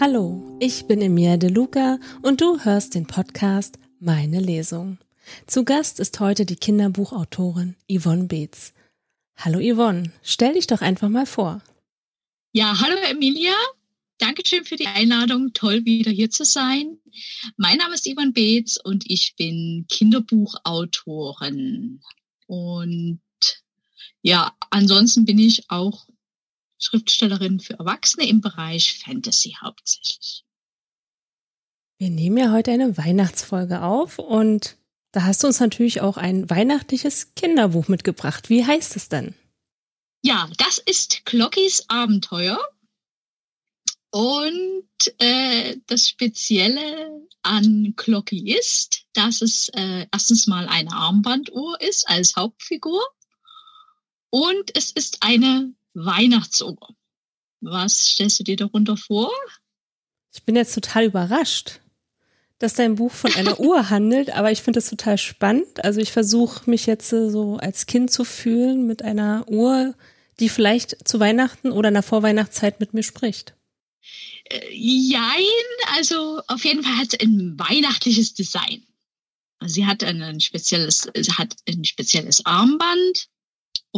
Hallo, ich bin Emilia De Luca und du hörst den Podcast Meine Lesung. Zu Gast ist heute die Kinderbuchautorin Yvonne Beetz. Hallo Yvonne, stell dich doch einfach mal vor. Ja, hallo Emilia. Dankeschön für die Einladung. Toll, wieder hier zu sein. Mein Name ist Yvonne Beetz und ich bin Kinderbuchautorin. Und ja, ansonsten bin ich auch Schriftstellerin für Erwachsene im Bereich Fantasy hauptsächlich. Wir nehmen ja heute eine Weihnachtsfolge auf und da hast du uns natürlich auch ein weihnachtliches Kinderbuch mitgebracht. Wie heißt es denn? Ja, das ist Glockys Abenteuer. Und äh, das Spezielle an Glocky ist, dass es äh, erstens mal eine Armbanduhr ist als Hauptfigur und es ist eine Weihnachtsuhr. Was stellst du dir darunter vor? Ich bin jetzt total überrascht, dass dein Buch von einer Uhr handelt, aber ich finde es total spannend. Also ich versuche mich jetzt so als Kind zu fühlen mit einer Uhr, die vielleicht zu Weihnachten oder in der Vorweihnachtszeit mit mir spricht. Äh, jein, also auf jeden Fall hat es ein weihnachtliches Design. Sie hat ein spezielles, hat ein spezielles Armband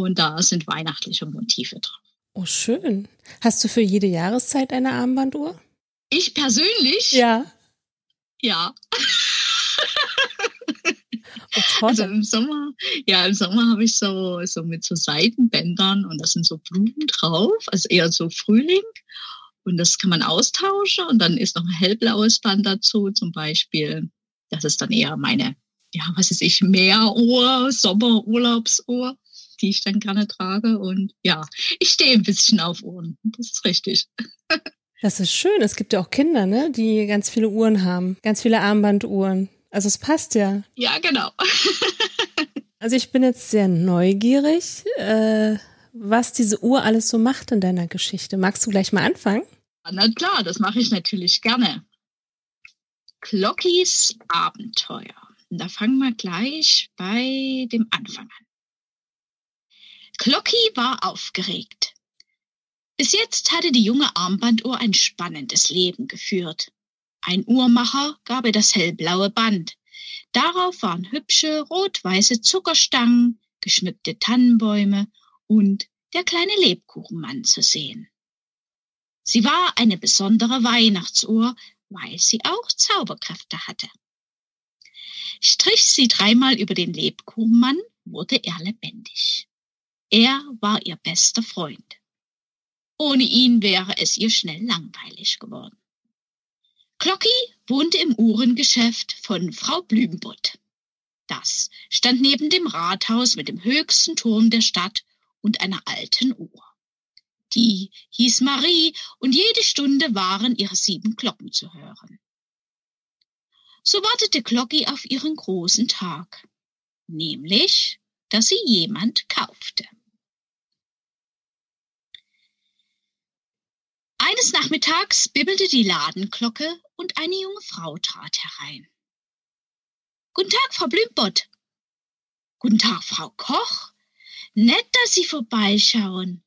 und da sind weihnachtliche Motive drauf. Oh, schön. Hast du für jede Jahreszeit eine Armbanduhr? Ich persönlich? Ja. Ja. Oh, also im Sommer, ja, im Sommer habe ich so, so mit so Seitenbändern und da sind so Blumen drauf, also eher so Frühling. Und das kann man austauschen und dann ist noch ein hellblaues Band dazu, zum Beispiel. Das ist dann eher meine, ja, was ist ich, Meeruhr, Sommerurlaubsuhr, die ich dann gerne trage. Und ja, ich stehe ein bisschen auf Uhren. Das ist richtig. Das ist schön. Es gibt ja auch Kinder, ne, die ganz viele Uhren haben, ganz viele Armbanduhren. Also es passt ja. Ja, genau. also ich bin jetzt sehr neugierig. Äh, was diese Uhr alles so macht in deiner Geschichte. Magst du gleich mal anfangen? Na klar, das mache ich natürlich gerne. Clockys Abenteuer. Da fangen wir gleich bei dem Anfang an. Clocky war aufgeregt. Bis jetzt hatte die junge Armbanduhr ein spannendes Leben geführt. Ein Uhrmacher gab ihr das hellblaue Band. Darauf waren hübsche rot-weiße Zuckerstangen, geschmückte Tannenbäume und der kleine Lebkuchenmann zu sehen. Sie war eine besondere Weihnachtsuhr, weil sie auch Zauberkräfte hatte. Strich sie dreimal über den Lebkuchenmann, wurde er lebendig. Er war ihr bester Freund. Ohne ihn wäre es ihr schnell langweilig geworden. Glocki wohnte im Uhrengeschäft von Frau Blümbutt. Das stand neben dem Rathaus mit dem höchsten Turm der Stadt und einer alten Uhr. Die hieß Marie und jede Stunde waren ihre sieben Glocken zu hören. So wartete Glocki auf ihren großen Tag, nämlich, dass sie jemand kaufte. Eines Nachmittags bibbelte die Ladenglocke und eine junge Frau trat herein. Guten Tag, Frau Blümbott. Guten Tag, Frau Koch. Nett, dass Sie vorbeischauen.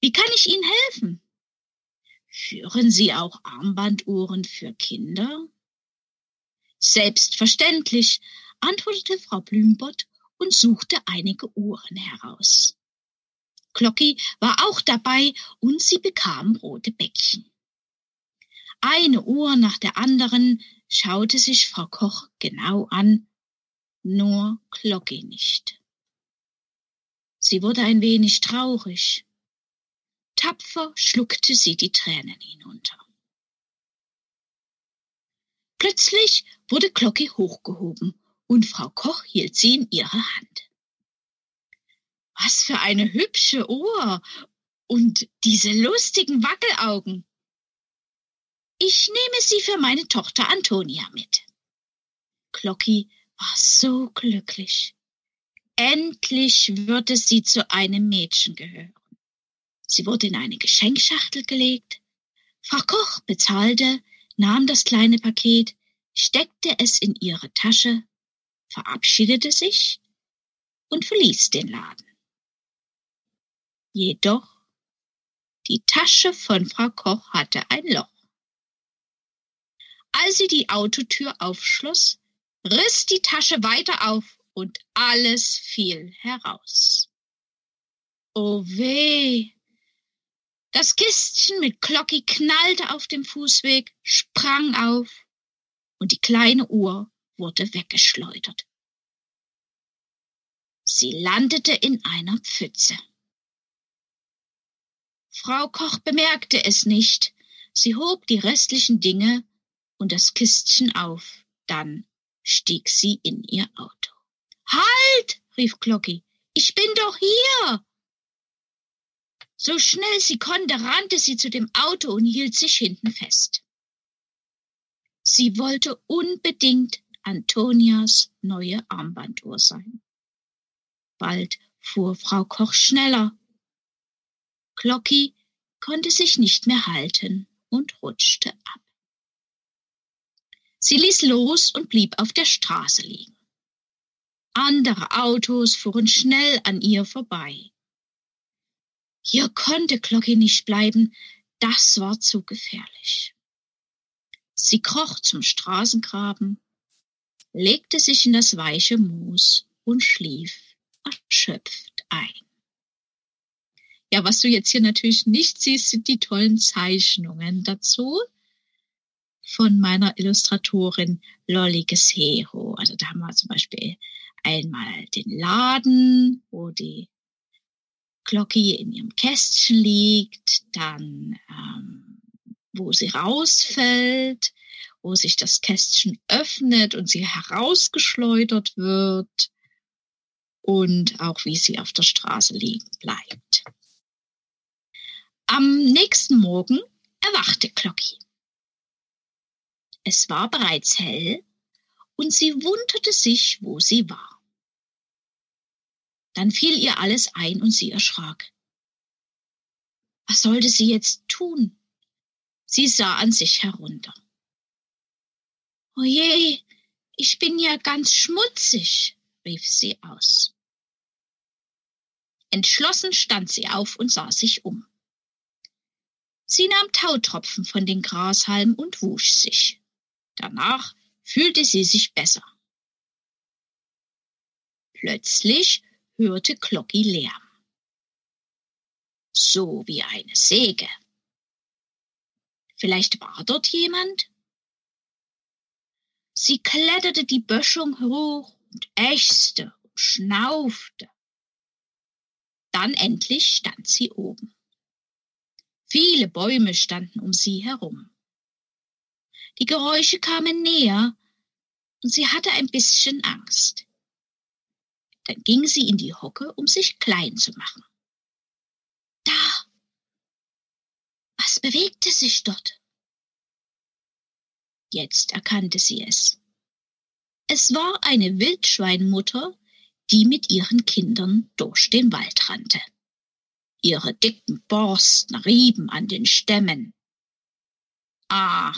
Wie kann ich Ihnen helfen? Führen Sie auch Armbanduhren für Kinder? Selbstverständlich, antwortete Frau Blümbott und suchte einige Uhren heraus. Glocki war auch dabei und sie bekam rote Bäckchen. Eine Uhr nach der anderen schaute sich Frau Koch genau an, nur Glocki nicht. Sie wurde ein wenig traurig. Tapfer schluckte sie die Tränen hinunter. Plötzlich wurde Glocki hochgehoben und Frau Koch hielt sie in ihre Hand. Was für eine hübsche Uhr und diese lustigen Wackelaugen. Ich nehme sie für meine Tochter Antonia mit. Glocki war so glücklich. Endlich würde sie zu einem Mädchen gehören. Sie wurde in eine Geschenkschachtel gelegt. Frau Koch bezahlte, nahm das kleine Paket, steckte es in ihre Tasche, verabschiedete sich und verließ den Laden. Jedoch Die Tasche von Frau Koch hatte ein Loch. Als sie die Autotür aufschloss, riss die Tasche weiter auf und alles fiel heraus. Oh weh! Das Kistchen mit Glocki knallte auf dem Fußweg, sprang auf und die kleine Uhr wurde weggeschleudert. Sie landete in einer Pfütze. Frau Koch bemerkte es nicht. Sie hob die restlichen Dinge und das Kistchen auf. Dann stieg sie in ihr Auto. Halt! rief Glocki. Ich bin doch hier! So schnell sie konnte, rannte sie zu dem Auto und hielt sich hinten fest. Sie wollte unbedingt Antonias neue Armbanduhr sein. Bald fuhr Frau Koch schneller. Glocki konnte sich nicht mehr halten und rutschte ab. Sie ließ los und blieb auf der Straße liegen. Andere Autos fuhren schnell an ihr vorbei. Hier konnte Glocki nicht bleiben, das war zu gefährlich. Sie kroch zum Straßengraben, legte sich in das weiche Moos und schlief erschöpft ein. Ja, was du jetzt hier natürlich nicht siehst, sind die tollen Zeichnungen dazu von meiner Illustratorin Lolly Gesero. Also da haben wir zum Beispiel einmal den Laden, wo die Glocki in ihrem Kästchen liegt, dann ähm, wo sie rausfällt, wo sich das Kästchen öffnet und sie herausgeschleudert wird und auch wie sie auf der Straße liegen bleibt. Am nächsten Morgen erwachte Glocki. Es war bereits hell und sie wunderte sich, wo sie war. Dann fiel ihr alles ein und sie erschrak. Was sollte sie jetzt tun? Sie sah an sich herunter. Oje, ich bin ja ganz schmutzig, rief sie aus. Entschlossen stand sie auf und sah sich um. Sie nahm Tautropfen von den Grashalmen und wusch sich. Danach fühlte sie sich besser. Plötzlich hörte Glocki Lärm. So wie eine Säge. Vielleicht war dort jemand? Sie kletterte die Böschung hoch und ächzte und schnaufte. Dann endlich stand sie oben. Viele Bäume standen um sie herum. Die Geräusche kamen näher und sie hatte ein bisschen Angst. Dann ging sie in die Hocke, um sich klein zu machen. Da! Was bewegte sich dort? Jetzt erkannte sie es. Es war eine Wildschweinmutter, die mit ihren Kindern durch den Wald rannte. Ihre dicken Borsten rieben an den Stämmen. Aha!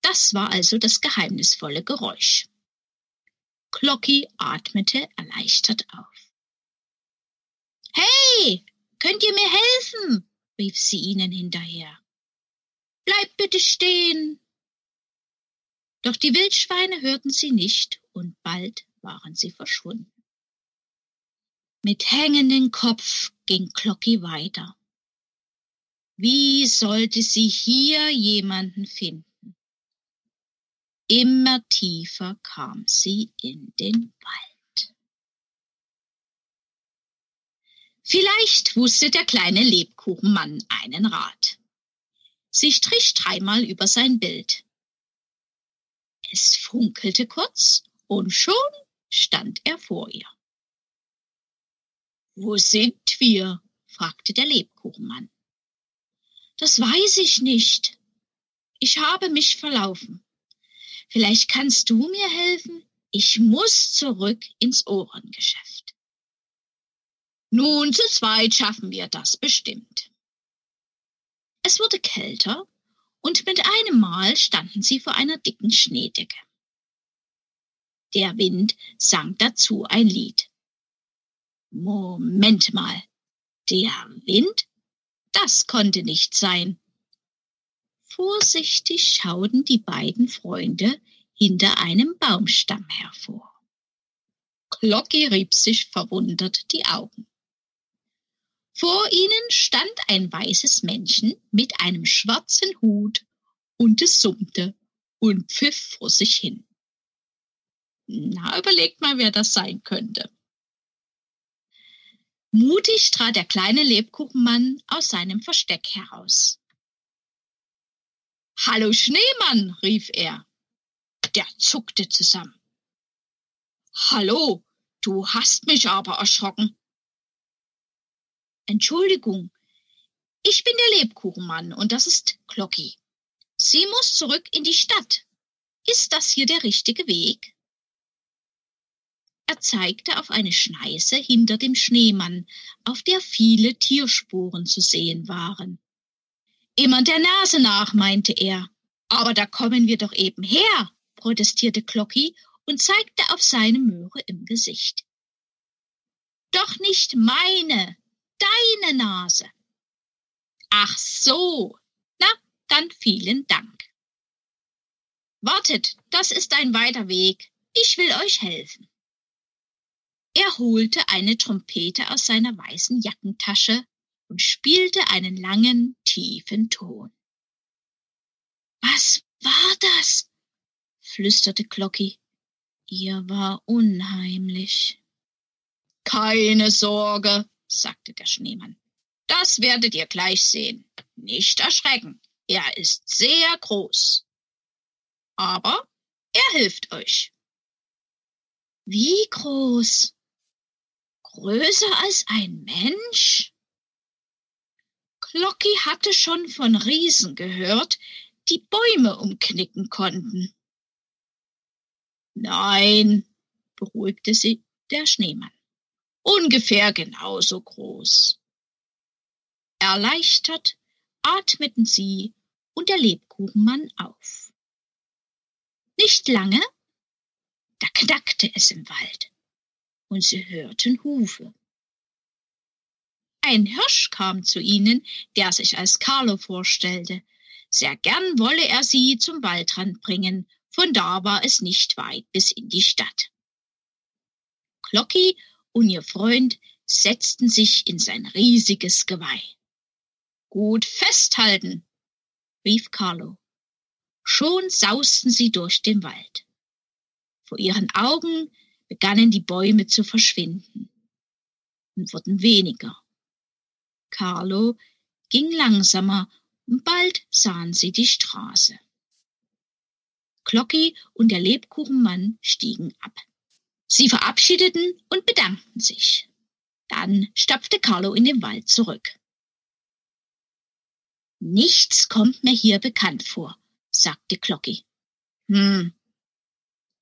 Das war also das geheimnisvolle Geräusch. Glocki atmete erleichtert auf. Hey, könnt ihr mir helfen? rief sie ihnen hinterher. Bleibt bitte stehen. Doch die Wildschweine hörten sie nicht und bald waren sie verschwunden. Mit hängendem Kopf ging Glocki weiter. Wie sollte sie hier jemanden finden? Immer tiefer kam sie in den Wald. Vielleicht wusste der kleine Lebkuchenmann einen Rat. Sie strich dreimal über sein Bild. Es funkelte kurz und schon stand er vor ihr. Wo sind wir? fragte der Lebkuchenmann. Das weiß ich nicht. Ich habe mich verlaufen. Vielleicht kannst du mir helfen? Ich muss zurück ins Ohrengeschäft. Nun, zu zweit schaffen wir das bestimmt. Es wurde kälter und mit einem Mal standen sie vor einer dicken Schneedecke. Der Wind sang dazu ein Lied. Moment mal, Der Wind? Das konnte nicht sein. Vorsichtig schauten die beiden Freunde hinter einem Baumstamm hervor. Glocki rieb sich verwundert die Augen. Vor ihnen stand ein weißes Männchen mit einem schwarzen Hut und es summte und pfiff vor sich hin. Na, überlegt mal, wer das sein könnte. Mutig trat der kleine Lebkuchenmann aus seinem Versteck heraus. Hallo Schneemann, rief er. Der zuckte zusammen. Hallo, du hast mich aber erschrocken. Entschuldigung, ich bin der Lebkuchenmann und das ist Glocki. Sie muss zurück in die Stadt. Ist das hier der richtige Weg? Er zeigte auf eine Schneise hinter dem Schneemann, auf der viele Tierspuren zu sehen waren. Immer der Nase nach, meinte er. Aber da kommen wir doch eben her, protestierte Glocki und zeigte auf seine Möhre im Gesicht. Doch nicht meine, deine Nase. Ach so, na, dann vielen Dank. Wartet, das ist ein weiter Weg. Ich will euch helfen. Er holte eine Trompete aus seiner weißen Jackentasche und spielte einen langen, tiefen Ton. Was war das? flüsterte Glocki. Ihr war unheimlich. Keine Sorge, sagte der Schneemann. Das werdet ihr gleich sehen. Nicht erschrecken. Er ist sehr groß. Aber er hilft euch. Wie groß? Größer als ein Mensch? Glocki hatte schon von Riesen gehört, die Bäume umknicken konnten. Nein, beruhigte sie der Schneemann. Ungefähr genauso groß. Erleichtert atmeten sie und der Lebkuchenmann auf. Nicht lange, da knackte es im Wald und sie hörten Hufe. Ein Hirsch kam zu ihnen, der sich als Carlo vorstellte. Sehr gern wolle er sie zum Waldrand bringen, von da war es nicht weit bis in die Stadt. Glocki und ihr Freund setzten sich in sein riesiges Geweih. Gut festhalten, rief Carlo. Schon sausten sie durch den Wald. Vor ihren Augen begannen die Bäume zu verschwinden und wurden weniger. Carlo ging langsamer und bald sahen sie die Straße. Glocki und der Lebkuchenmann stiegen ab. Sie verabschiedeten und bedankten sich. Dann stapfte Carlo in den Wald zurück. Nichts kommt mir hier bekannt vor, sagte Glocki. Hm,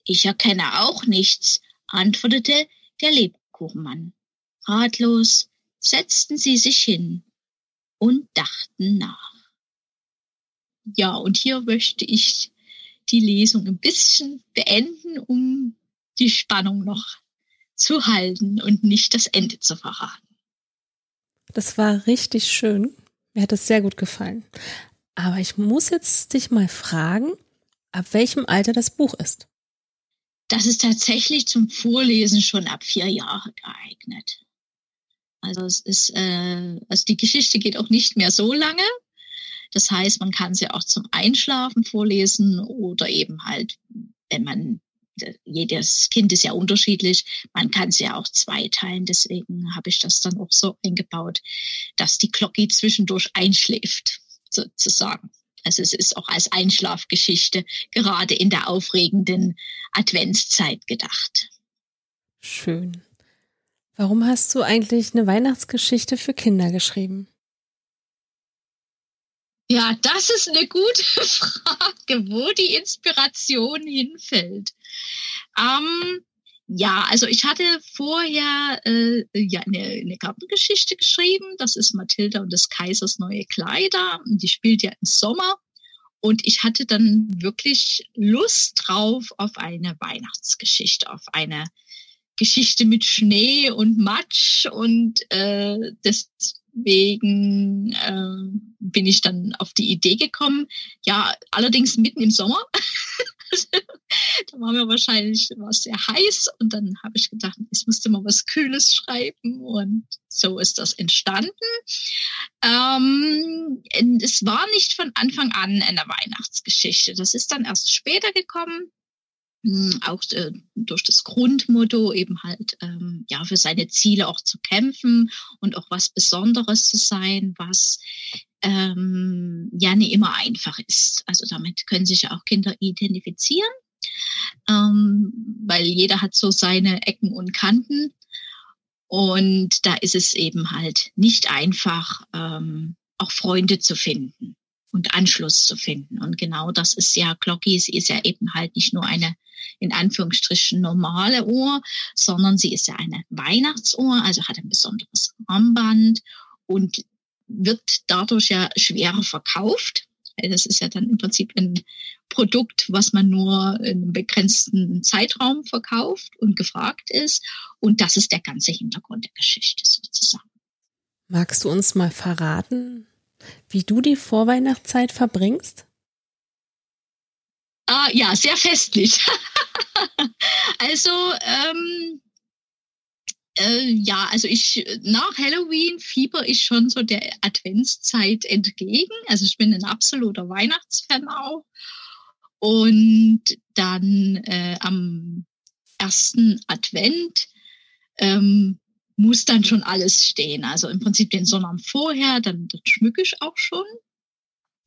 ich erkenne auch nichts, antwortete der Lebkuchenmann. Ratlos setzten sie sich hin und dachten nach. Ja, und hier möchte ich die Lesung ein bisschen beenden, um die Spannung noch zu halten und nicht das Ende zu verraten. Das war richtig schön. Mir hat es sehr gut gefallen. Aber ich muss jetzt dich mal fragen, ab welchem Alter das Buch ist das ist tatsächlich zum Vorlesen schon ab vier Jahre geeignet. Also es ist, äh, also die Geschichte geht auch nicht mehr so lange. Das heißt, man kann sie auch zum Einschlafen vorlesen oder eben halt, wenn man jedes Kind ist ja unterschiedlich. Man kann sie ja auch zweiteilen. Deswegen habe ich das dann auch so eingebaut, dass die Glocke zwischendurch einschläft, sozusagen. Also es ist auch als Einschlafgeschichte gerade in der aufregenden Adventszeit gedacht. Schön. Warum hast du eigentlich eine Weihnachtsgeschichte für Kinder geschrieben? Ja, das ist eine gute Frage, wo die Inspiration hinfällt. Ähm, ja, also ich hatte vorher äh, ja eine, eine Gartengeschichte geschrieben. Das ist Mathilda und des Kaisers neue Kleider. Die spielt ja im Sommer. Und ich hatte dann wirklich Lust drauf auf eine Weihnachtsgeschichte, auf eine Geschichte mit Schnee und Matsch und äh, deswegen äh, bin ich dann auf die Idee gekommen. Ja, allerdings mitten im Sommer. da war mir wahrscheinlich war sehr heiß und dann habe ich gedacht, ich musste mal was Kühles schreiben und so ist das entstanden. Ähm, es war nicht von Anfang an eine Weihnachtsgeschichte. Das ist dann erst später gekommen. Hm, auch äh, durch das Grundmotto eben halt ähm, ja für seine Ziele auch zu kämpfen und auch was Besonderes zu sein, was ähm, ja nicht immer einfach ist. Also damit können sich ja auch Kinder identifizieren, ähm, weil jeder hat so seine Ecken und Kanten. Und da ist es eben halt nicht einfach, ähm, auch Freunde zu finden und Anschluss zu finden. Und genau das ist ja, Glocki, sie ist ja eben halt nicht nur eine in Anführungsstrichen normale Uhr, sondern sie ist ja eine Weihnachtsuhr, also hat ein besonderes Armband und wird dadurch ja schwerer verkauft. Das ist ja dann im Prinzip ein Produkt, was man nur in einem begrenzten Zeitraum verkauft und gefragt ist. Und das ist der ganze Hintergrund der Geschichte sozusagen. Magst du uns mal verraten, wie du die Vorweihnachtszeit verbringst? Ah, ja, sehr festlich. also, ähm, äh, ja, also ich nach Halloween fieber ich schon so der Adventszeit entgegen. Also ich bin ein absoluter Weihnachtsfan auch. Und dann äh, am ersten Advent ähm, muss dann schon alles stehen. Also im Prinzip den Sonnabend vorher, dann, dann schmücke ich auch schon.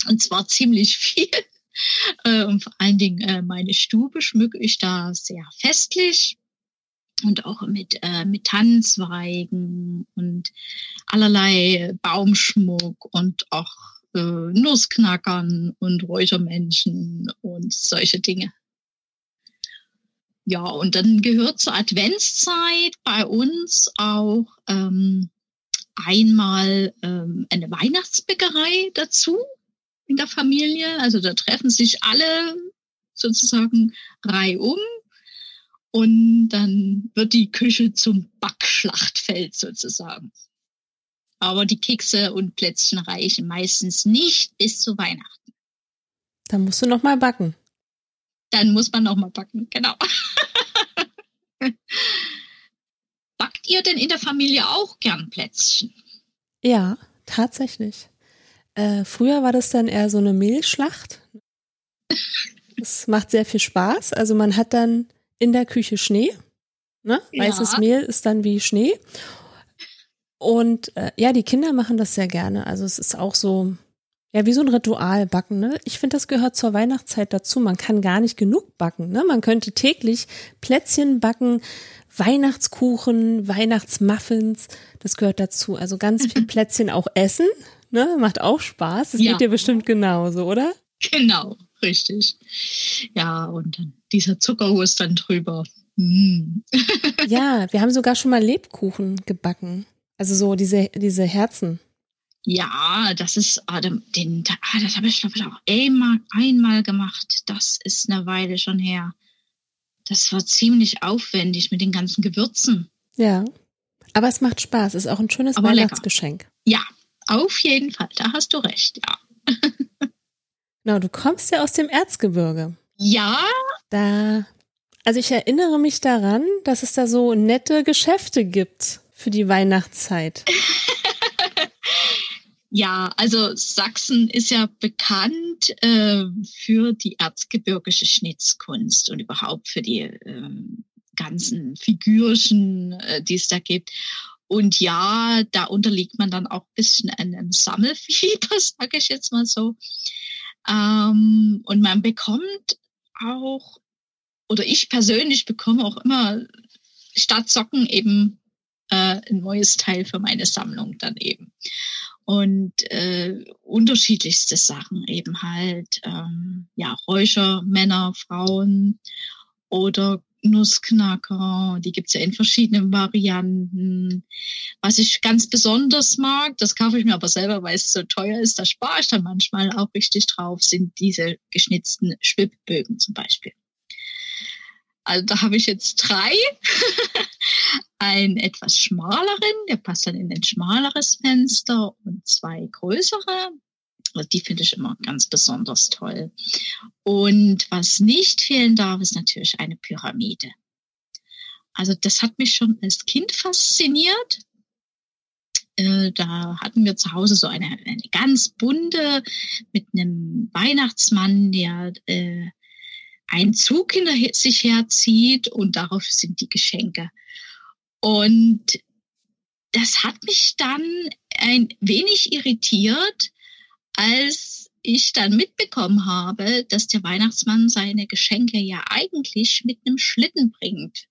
Und zwar ziemlich viel. Äh, und vor allen Dingen äh, meine Stube schmücke ich da sehr festlich und auch mit, äh, mit Tannenzweigen und allerlei Baumschmuck und auch Nussknackern und Räuchermännchen und solche Dinge. Ja, und dann gehört zur Adventszeit bei uns auch ähm, einmal ähm, eine Weihnachtsbäckerei dazu in der Familie. Also da treffen sich alle sozusagen reihum und dann wird die Küche zum Backschlachtfeld sozusagen. Aber die Kekse und Plätzchen reichen meistens nicht bis zu Weihnachten. Dann musst du noch mal backen. Dann muss man noch mal backen, genau. Backt ihr denn in der Familie auch gern Plätzchen? Ja, tatsächlich. Äh, früher war das dann eher so eine Mehlschlacht. Das macht sehr viel Spaß. Also man hat dann in der Küche Schnee. Ne? Ja. Weißes Mehl ist dann wie Schnee. Und äh, ja, die Kinder machen das sehr gerne. Also es ist auch so, ja, wie so ein Ritual backen. Ne? Ich finde, das gehört zur Weihnachtszeit dazu. Man kann gar nicht genug backen. Ne? Man könnte täglich Plätzchen backen, Weihnachtskuchen, Weihnachtsmuffins. Das gehört dazu. Also ganz viel Plätzchen auch essen. Ne? Macht auch Spaß. Das ja. geht dir bestimmt genauso, oder? Genau, richtig. Ja, und dann dieser Zuckerhus dann drüber. Mm. ja, wir haben sogar schon mal Lebkuchen gebacken. Also so diese, diese Herzen. Ja, das ist, ah, den, ah, das habe ich glaube ich auch einmal, einmal gemacht. Das ist eine Weile schon her. Das war ziemlich aufwendig mit den ganzen Gewürzen. Ja, aber es macht Spaß. Ist auch ein schönes aber Weihnachtsgeschenk. Lecker. Ja, auf jeden Fall. Da hast du recht, ja. genau, du kommst ja aus dem Erzgebirge. Ja. Da, also ich erinnere mich daran, dass es da so nette Geschäfte gibt für die Weihnachtszeit. Ja, also Sachsen ist ja bekannt äh, für die erzgebirgische Schnitzkunst und überhaupt für die äh, ganzen Figürchen, äh, die es da gibt. Und ja, da unterliegt man dann auch ein bisschen einem Sammelfieber, sage ich jetzt mal so. Ähm, und man bekommt auch, oder ich persönlich bekomme auch immer statt Socken eben äh, ein neues Teil für meine Sammlung dann eben. Und äh, unterschiedlichste Sachen eben halt, ähm, ja, Räucher, Männer, Frauen oder Nussknacker, die gibt's ja in verschiedenen Varianten. Was ich ganz besonders mag, das kaufe ich mir aber selber, weil es so teuer ist, da spare ich dann manchmal auch richtig drauf, sind diese geschnitzten Schwibbögen zum Beispiel. Also da habe ich jetzt drei. einen etwas schmaleren, der passt dann in ein schmaleres Fenster und zwei größere. Also die finde ich immer ganz besonders toll. Und was nicht fehlen darf, ist natürlich eine Pyramide. Also das hat mich schon als Kind fasziniert. Äh, da hatten wir zu Hause so eine, eine ganz bunte mit einem Weihnachtsmann, der äh, einen Zug hinter sich herzieht und darauf sind die Geschenke. Und das hat mich dann ein wenig irritiert, als ich dann mitbekommen habe, dass der Weihnachtsmann seine Geschenke ja eigentlich mit einem Schlitten bringt.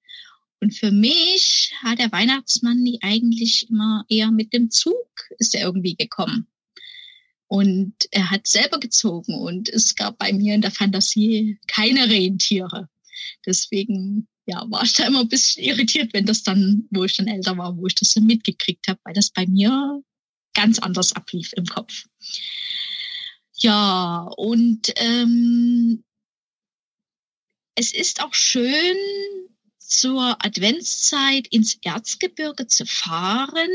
Und für mich hat der Weihnachtsmann die eigentlich immer eher mit dem Zug ist er irgendwie gekommen. Und er hat selber gezogen und es gab bei mir in der Fantasie keine Rentiere. Deswegen ja, war ich da immer ein bisschen irritiert, wenn das dann, wo ich dann älter war, wo ich das dann mitgekriegt habe, weil das bei mir ganz anders ablief im Kopf. Ja, und ähm, es ist auch schön, zur Adventszeit ins Erzgebirge zu fahren,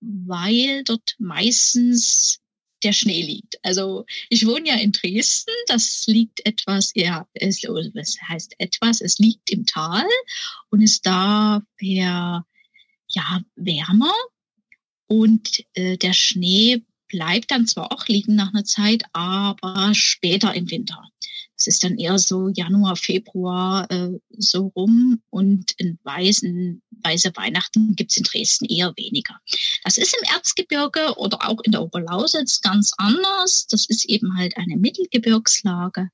weil dort meistens der Schnee liegt. Also ich wohne ja in Dresden, das liegt etwas, ja, es, was heißt etwas, es liegt im Tal und ist daher ja wärmer und äh, der Schnee bleibt dann zwar auch liegen nach einer Zeit, aber später im Winter. Es ist dann eher so Januar, Februar äh, so rum und in weißen, weiße Weihnachten gibt's in Dresden eher weniger. Das ist im Erzgebirge oder auch in der Oberlausitz ganz anders. Das ist eben halt eine Mittelgebirgslage.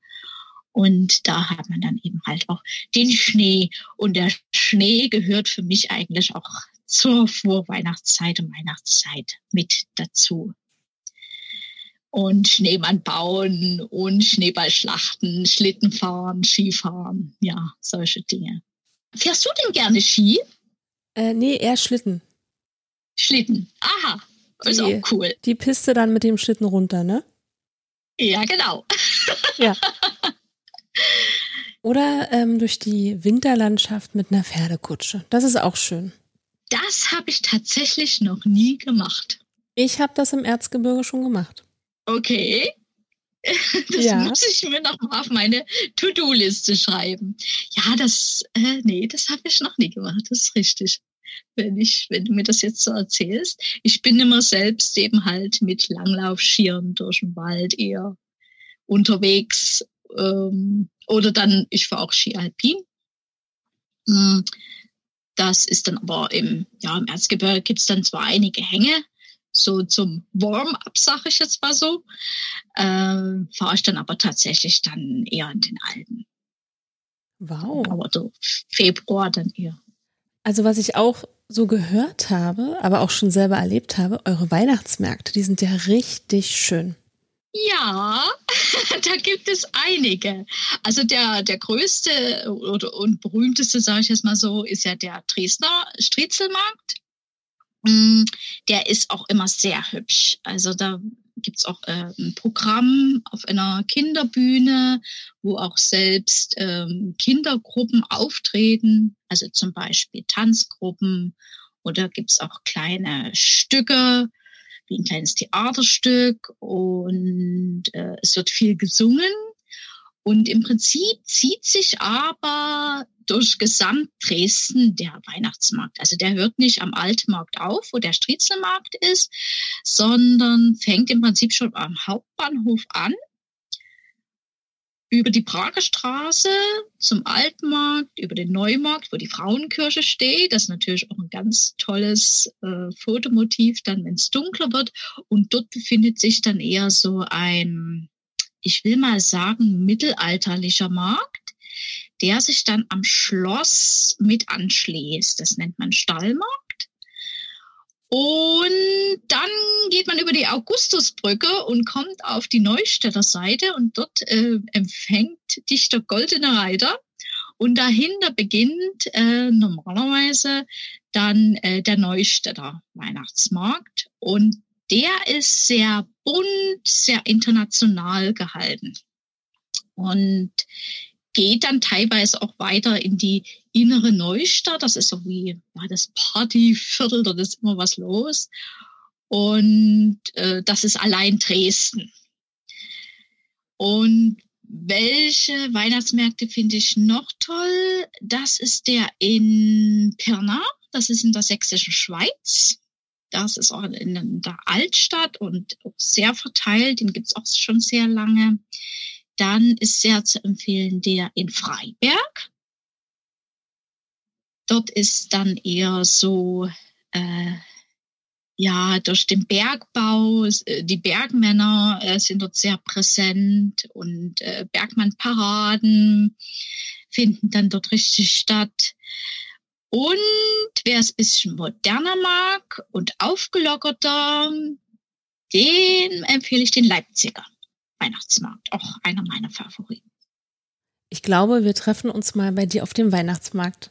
Und da hat man dann eben halt auch den Schnee. Und der Schnee gehört für mich eigentlich auch zur Vorweihnachtszeit und Weihnachtszeit mit dazu und Schneemann bauen und Schneeballschlachten, Schlitten fahren, Skifahren, ja, solche Dinge. Fährst du denn gerne Ski? Äh, nee, eher Schlitten. Schlitten, aha, ist die, auch cool. Die Piste dann mit dem Schlitten runter, ne? Ja, genau. ja. Oder ähm, durch die Winterlandschaft mit einer Pferdekutsche. Das ist auch schön. Das habe ich tatsächlich noch nie gemacht. Ich habe das im Erzgebirge schon gemacht. Okay. Das ja. muss ich mir noch mal auf meine To-Do-Liste schreiben. Ja, das, äh, nee, das habe ich noch nie gemacht. Das ist richtig. Wenn ich, wenn du mir das jetzt so erzählst. Ich bin immer selbst eben halt mit Langlaufschieren durch den Wald eher unterwegs. Ähm, oder dann, ich fahre auch Ski Alpin. Hm, das ist dann aber im, ja, im Erzgebirge gibt es dann zwar einige Hänge, so zum Warm-up, sage ich jetzt mal so, äh, fahre ich dann aber tatsächlich dann eher in den Alpen. Wow. Aber so Februar dann eher. Also was ich auch so gehört habe, aber auch schon selber erlebt habe, eure Weihnachtsmärkte, die sind ja richtig schön. Ja, da gibt es einige. Also der, der größte oder, und berühmteste, sage ich jetzt mal so, ist ja der Dresdner Striezelmarkt. Mm, der ist auch immer sehr hübsch. Also da gibt's auch äh, ein Programm auf einer Kinderbühne, wo auch selbst ähm, Kindergruppen auftreten, also zum Beispiel Tanzgruppen oder gibt's auch kleine Stücke, wie ein kleines Theaterstück und äh, es wird viel gesungen. Und im Prinzip zieht sich aber durch gesamt Dresden der Weihnachtsmarkt. Also der hört nicht am Altmarkt auf, wo der Striezelmarkt ist, sondern fängt im Prinzip schon am Hauptbahnhof an über die Prager Straße zum Altmarkt, über den Neumarkt, wo die Frauenkirche steht. Das ist natürlich auch ein ganz tolles äh, Fotomotiv, dann wenn es dunkler wird. Und dort befindet sich dann eher so ein, ich will mal sagen, mittelalterlicher Markt der sich dann am Schloss mit anschließt. Das nennt man Stallmarkt. Und dann geht man über die Augustusbrücke und kommt auf die Neustädter Seite und dort äh, empfängt dich der Goldene Reiter. Und dahinter beginnt äh, normalerweise dann äh, der Neustädter Weihnachtsmarkt. Und der ist sehr bunt, sehr international gehalten. Und geht dann teilweise auch weiter in die innere Neustadt. Das ist so wie ja, das Partyviertel, dort ist immer was los. Und äh, das ist allein Dresden. Und welche Weihnachtsmärkte finde ich noch toll? Das ist der in Pirna, das ist in der sächsischen Schweiz. Das ist auch in der Altstadt und sehr verteilt, den gibt es auch schon sehr lange. Dann ist sehr zu empfehlen der in Freiberg. Dort ist dann eher so äh, ja, durch den Bergbau, äh, die Bergmänner äh, sind dort sehr präsent und äh, Bergmannparaden finden dann dort richtig statt. Und wer es ein bisschen moderner mag und aufgelockerter, den empfehle ich den Leipziger Weihnachtsmarkt, auch einer meiner Favoriten. Ich glaube, wir treffen uns mal bei dir auf dem Weihnachtsmarkt.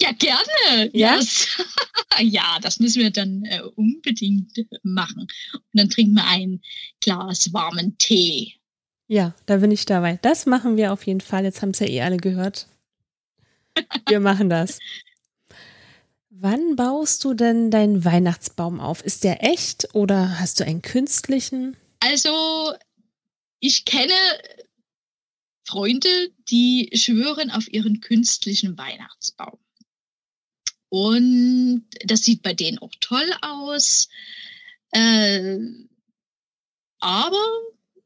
Ja, gerne. Ja, yes. ja das müssen wir dann äh, unbedingt machen. Und dann trinken wir ein Glas warmen Tee. Ja, da bin ich dabei. Das machen wir auf jeden Fall. Jetzt haben es ja eh alle gehört. Wir machen das. Wann baust du denn deinen Weihnachtsbaum auf? Ist der echt oder hast du einen künstlichen? Also, ich kenne Freunde, die schwören auf ihren künstlichen Weihnachtsbaum. Und das sieht bei denen auch toll aus. Äh, aber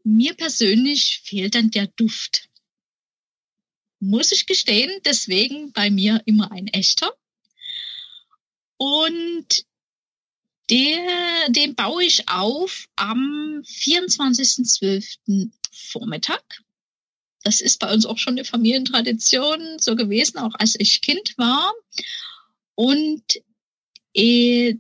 mir persönlich fehlt dann der Duft. Muss ich gestehen, deswegen bei mir immer ein echter. Und der, den baue ich auf am 24.12. Vormittag. Das ist bei uns auch schon eine Familientradition so gewesen, auch als ich Kind war. Und äh,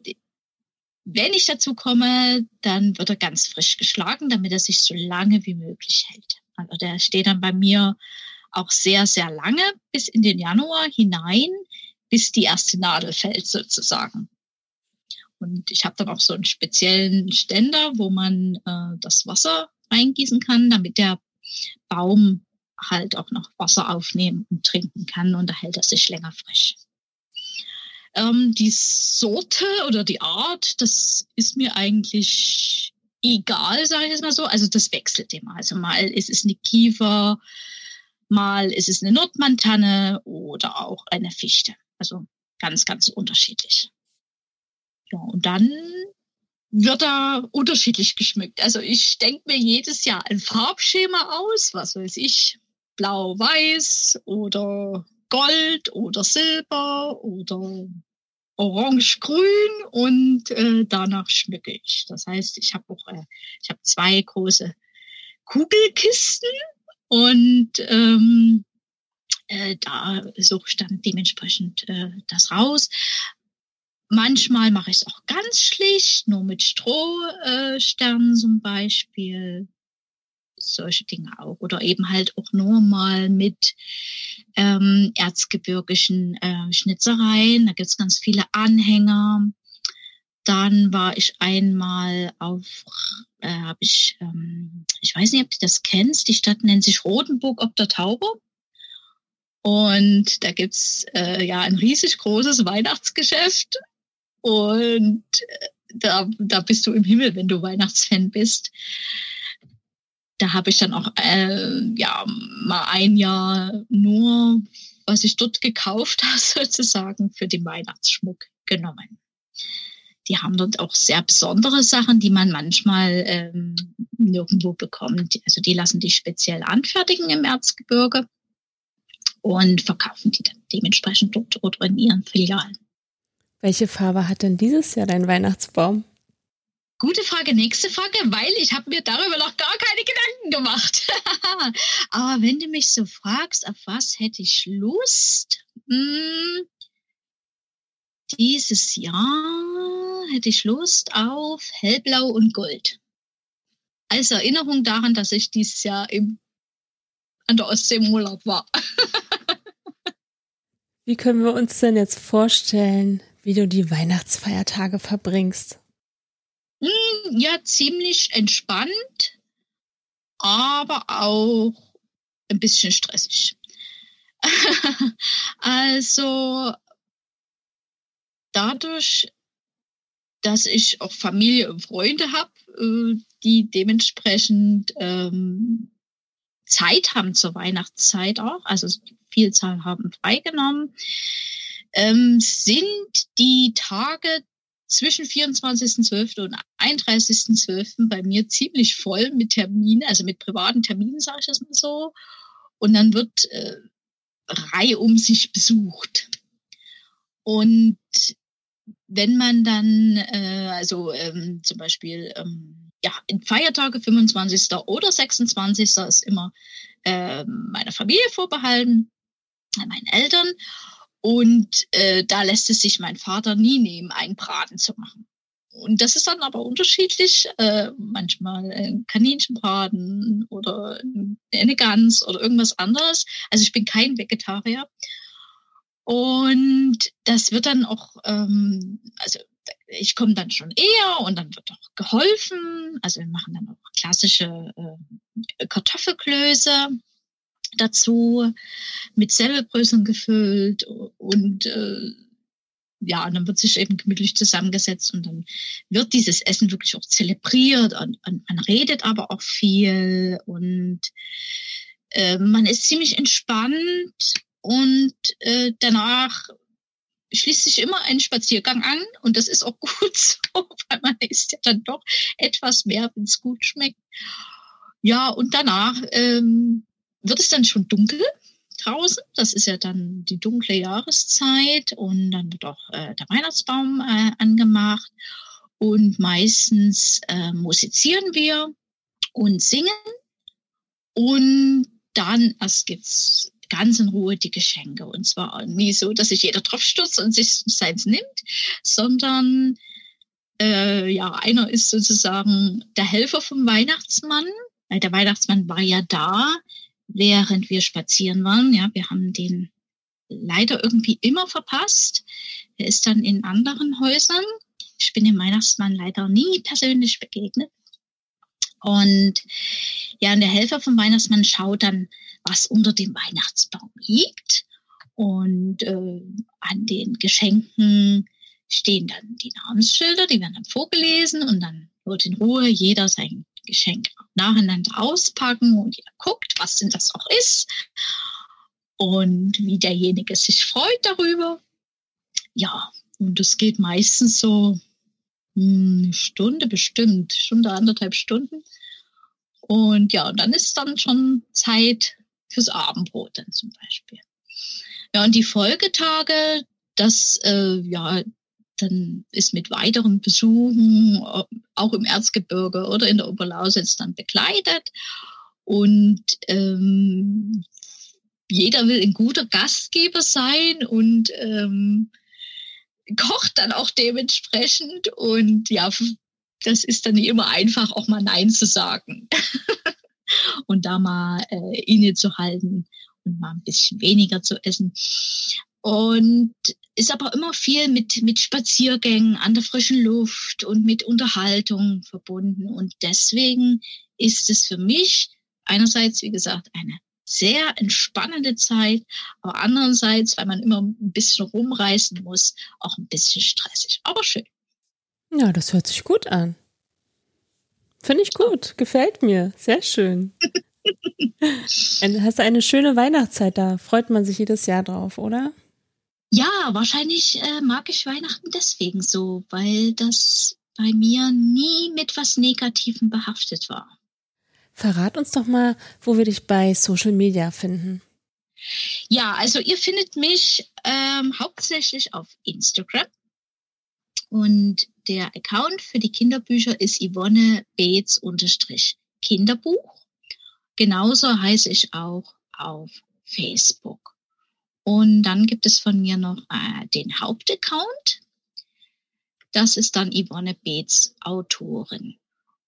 wenn ich dazu komme, dann wird er ganz frisch geschlagen, damit er sich so lange wie möglich hält. Also der steht dann bei mir auch sehr, sehr lange bis in den Januar hinein, bis die erste Nadel fällt sozusagen. Und ich habe dann auch so einen speziellen Ständer, wo man äh, das Wasser reingießen kann, damit der Baum halt auch noch Wasser aufnehmen und trinken kann und da hält er sich länger frisch. Ähm, die Sorte oder die Art, das ist mir eigentlich egal, sage ich jetzt mal so. Also das wechselt immer. Also mal ist es eine Kiefer, mal ist es eine Nordmantanne oder auch eine Fichte. Also ganz, ganz unterschiedlich. Ja, und dann wird er unterschiedlich geschmückt. Also ich denke mir jedes Jahr ein Farbschema aus, was weiß ich, blau-weiß oder Gold oder Silber oder orange-grün und äh, danach schmücke ich. Das heißt, ich habe auch äh, ich habe zwei große Kugelkisten und ähm, äh, da suche ich dann dementsprechend äh, das raus. Manchmal mache ich es auch ganz schlicht, nur mit Strohsternen äh, zum Beispiel solche Dinge auch. Oder eben halt auch nur mal mit ähm, erzgebirgischen äh, Schnitzereien. Da gibt's ganz viele Anhänger. Dann war ich einmal auf, äh, habe ich, ähm, ich weiß nicht, ob du das kennst, die Stadt nennt sich Rotenburg ob der Taube. Und da gibt's äh, ja ein riesig großes Weihnachtsgeschäft. Und äh, da, da bist du im Himmel, wenn du Weihnachtsfan bist da habe ich dann auch äh, ja mal ein Jahr nur, was ich dort gekauft habe, sozusagen für den Weihnachtsschmuck genommen. Die haben dort auch sehr besondere Sachen, die man manchmal ähm, nirgendwo bekommt. Also die lassen die speziell anfertigen im Erzgebirge und verkaufen die dann dementsprechend dort oder in ihren Filialen. Welche Farbe hat denn dieses Jahr dein Weihnachtsbaum? Gute Frage, nächste Frage, weil ich habe mir darüber noch gar keine Gedanken gemacht. Aber wenn du mich so fragst, auf was hätte ich Lust? Hm, dieses Jahr hätte ich Lust auf hellblau und gold. Als Erinnerung daran, dass ich dieses Jahr im, an der Ostsee im Urlaub war. wie können wir uns denn jetzt vorstellen, wie du die Weihnachtsfeiertage verbringst? Hm, ja, ziemlich entspannt, aber auch ein bisschen stressig. also dadurch, dass ich auch Familie und Freunde habe, äh, die dementsprechend ähm, Zeit haben zur Weihnachtszeit auch, also Vielzahl haben freigenommen, ähm, sind die Tage zwischen 24.12. und 31.12. bei mir ziemlich voll mit Terminen, also mit privaten Terminen, sage ich das mal so. Und dann wird äh, Reihe um sich besucht. Und wenn man dann, äh, also ähm, zum Beispiel, ähm, ja, in Feiertage 25. oder 26. ist immer äh, meiner Familie vorbehalten, meinen Eltern. Und äh, da lässt es sich mein Vater nie nehmen, einen Braten zu machen. Und das ist dann aber unterschiedlich. Äh, manchmal ein Kaninchenbraten oder eine Gans oder irgendwas anderes. Also ich bin kein Vegetarier. Und das wird dann auch, ähm, also ich komme dann schon eher und dann wird auch geholfen. Also wir machen dann auch klassische äh, Kartoffelklöße dazu mit Semmelbröseln gefüllt und äh, ja, und dann wird sich eben gemütlich zusammengesetzt und dann wird dieses Essen wirklich auch zelebriert und, und man redet aber auch viel und äh, man ist ziemlich entspannt und äh, danach schließt sich immer ein Spaziergang an und das ist auch gut so, weil man isst ja dann doch etwas mehr, wenn es gut schmeckt. Ja, und danach ähm, wird es dann schon dunkel draußen. Das ist ja dann die dunkle Jahreszeit und dann wird auch äh, der Weihnachtsbaum äh, angemacht. Und meistens äh, musizieren wir und singen. Und dann erst gibt's ganz in Ruhe die Geschenke. Und zwar nie so, dass sich jeder drauf stürzt und sich seins nimmt, sondern äh, ja, einer ist sozusagen der Helfer vom Weihnachtsmann, weil der Weihnachtsmann war ja da, während wir spazieren waren. Ja, wir haben den leider irgendwie immer verpasst. Er ist dann in anderen Häusern. Ich bin dem Weihnachtsmann leider nie persönlich begegnet. Und ja, und der Helfer vom Weihnachtsmann schaut dann, was unter dem Weihnachtsbaum liegt. Und äh, an den Geschenken stehen dann die Namensschilder, die werden dann vorgelesen und dann wird in Ruhe jeder sein Geschenk nacheinander auspacken und jeder guckt, was denn das auch ist und wie derjenige sich freut darüber. Ja, und das geht meistens so eine Stunde bestimmt, Stunde, anderthalb Stunden. Und ja, und dann ist dann schon Zeit fürs Abendbrot dann zum Beispiel. Ja, und die Folgetage, das, äh, ja, dann ist mit weiteren Besuchen auch im Erzgebirge oder in der Oberlausitz dann begleitet. Und ähm, jeder will ein guter Gastgeber sein und ähm, kocht dann auch dementsprechend. Und ja, das ist dann nicht immer einfach, auch mal Nein zu sagen. und da mal äh, innezuhalten und mal ein bisschen weniger zu essen. Und ist aber immer viel mit, mit Spaziergängen an der frischen Luft und mit Unterhaltung verbunden. Und deswegen ist es für mich einerseits, wie gesagt, eine sehr entspannende Zeit, aber andererseits, weil man immer ein bisschen rumreißen muss, auch ein bisschen stressig, aber schön. Ja, das hört sich gut an. Finde ich gut, gefällt mir, sehr schön. Hast du eine schöne Weihnachtszeit da? Freut man sich jedes Jahr drauf, oder? Ja, wahrscheinlich äh, mag ich Weihnachten deswegen so, weil das bei mir nie mit was Negativem behaftet war. Verrat uns doch mal, wo wir dich bei Social Media finden. Ja, also ihr findet mich ähm, hauptsächlich auf Instagram. Und der Account für die Kinderbücher ist Yvonne Beetz Kinderbuch. Genauso heiße ich auch auf Facebook. Und dann gibt es von mir noch äh, den Hauptaccount. Das ist dann Yvonne Beetz Autorin.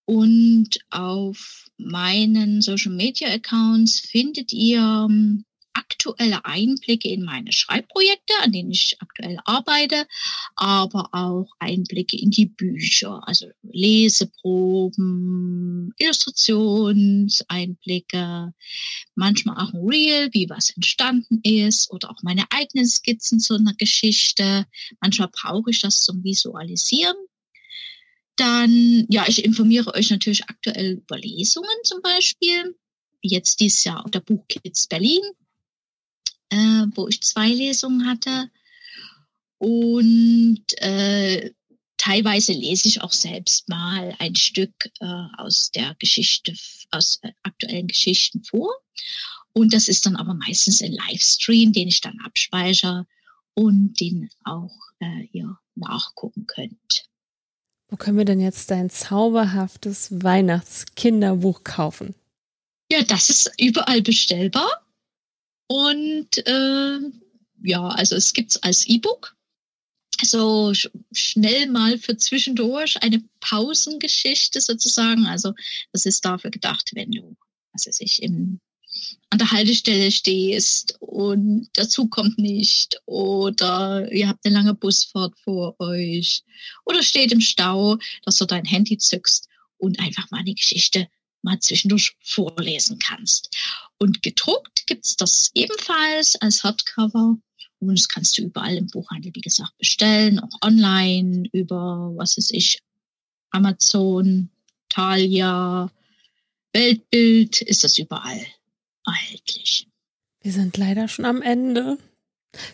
Und auf meinen Social Media Accounts findet ihr ähm, aktuelle Einblicke in meine Schreibprojekte, an denen ich aktuell arbeite, aber auch Einblicke in die Bücher, also Leseproben, Illustrationseinblicke, manchmal auch ein Reel, wie was entstanden ist oder auch meine eigenen Skizzen zu einer Geschichte. Manchmal brauche ich das zum Visualisieren. Dann, ja, ich informiere euch natürlich aktuell über Lesungen zum Beispiel. Jetzt dieses Jahr auf der Buchkids Berlin äh, wo ich zwei Lesungen hatte. Und äh, teilweise lese ich auch selbst mal ein Stück äh, aus der Geschichte, aus äh, aktuellen Geschichten vor. Und das ist dann aber meistens ein Livestream, den ich dann abspeichere und den auch äh, ihr nachgucken könnt. Wo können wir denn jetzt dein zauberhaftes Weihnachtskinderbuch kaufen? Ja, das ist überall bestellbar. Und äh, ja, also es gibt es als E-Book. So sch schnell mal für zwischendurch eine Pausengeschichte sozusagen. Also das ist dafür gedacht, wenn du, was weiß ich, im, an der Haltestelle stehst und der Zug kommt nicht oder ihr habt eine lange Busfahrt vor euch oder steht im Stau, dass du dein Handy zückst und einfach mal eine Geschichte mal zwischendurch vorlesen kannst. Und gedruckt gibt's das ebenfalls als Hardcover. Und das kannst du überall im Buchhandel, wie gesagt, bestellen, auch online über, was weiß ich, Amazon, Thalia, Weltbild, ist das überall erhältlich. Wir sind leider schon am Ende.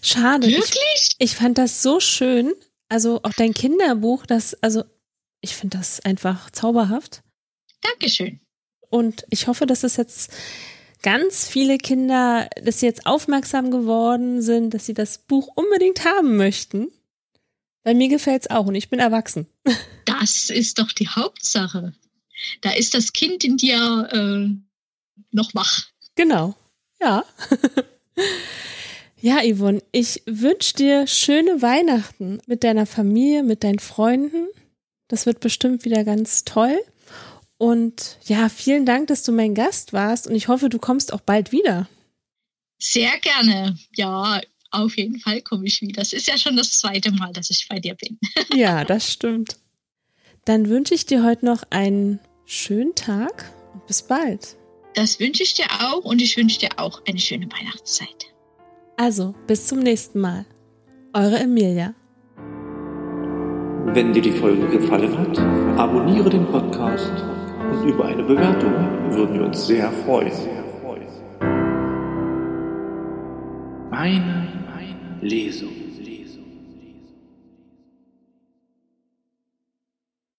Schade. Wirklich? Ich, ich fand das so schön. Also auch dein Kinderbuch, das, also ich finde das einfach zauberhaft. Dankeschön. Und ich hoffe, dass es jetzt ganz viele Kinder, dass sie jetzt aufmerksam geworden sind, dass sie das Buch unbedingt haben möchten. Bei mir gefällt es auch und ich bin erwachsen. Das ist doch die Hauptsache. Da ist das Kind in dir äh, noch wach. Genau, ja. ja, Yvonne, ich wünsche dir schöne Weihnachten mit deiner Familie, mit deinen Freunden. Das wird bestimmt wieder ganz toll. Und ja, vielen Dank, dass du mein Gast warst und ich hoffe, du kommst auch bald wieder. Sehr gerne. Ja, auf jeden Fall komme ich wieder. Das ist ja schon das zweite Mal, dass ich bei dir bin. ja, das stimmt. Dann wünsche ich dir heute noch einen schönen Tag und bis bald. Das wünsche ich dir auch und ich wünsche dir auch eine schöne Weihnachtszeit. Also, bis zum nächsten Mal. Eure Emilia. Wenn dir die Folge gefallen hat, abonniere den Podcast und über eine Bewertung würden wir uns sehr freuen. Meine Lesung.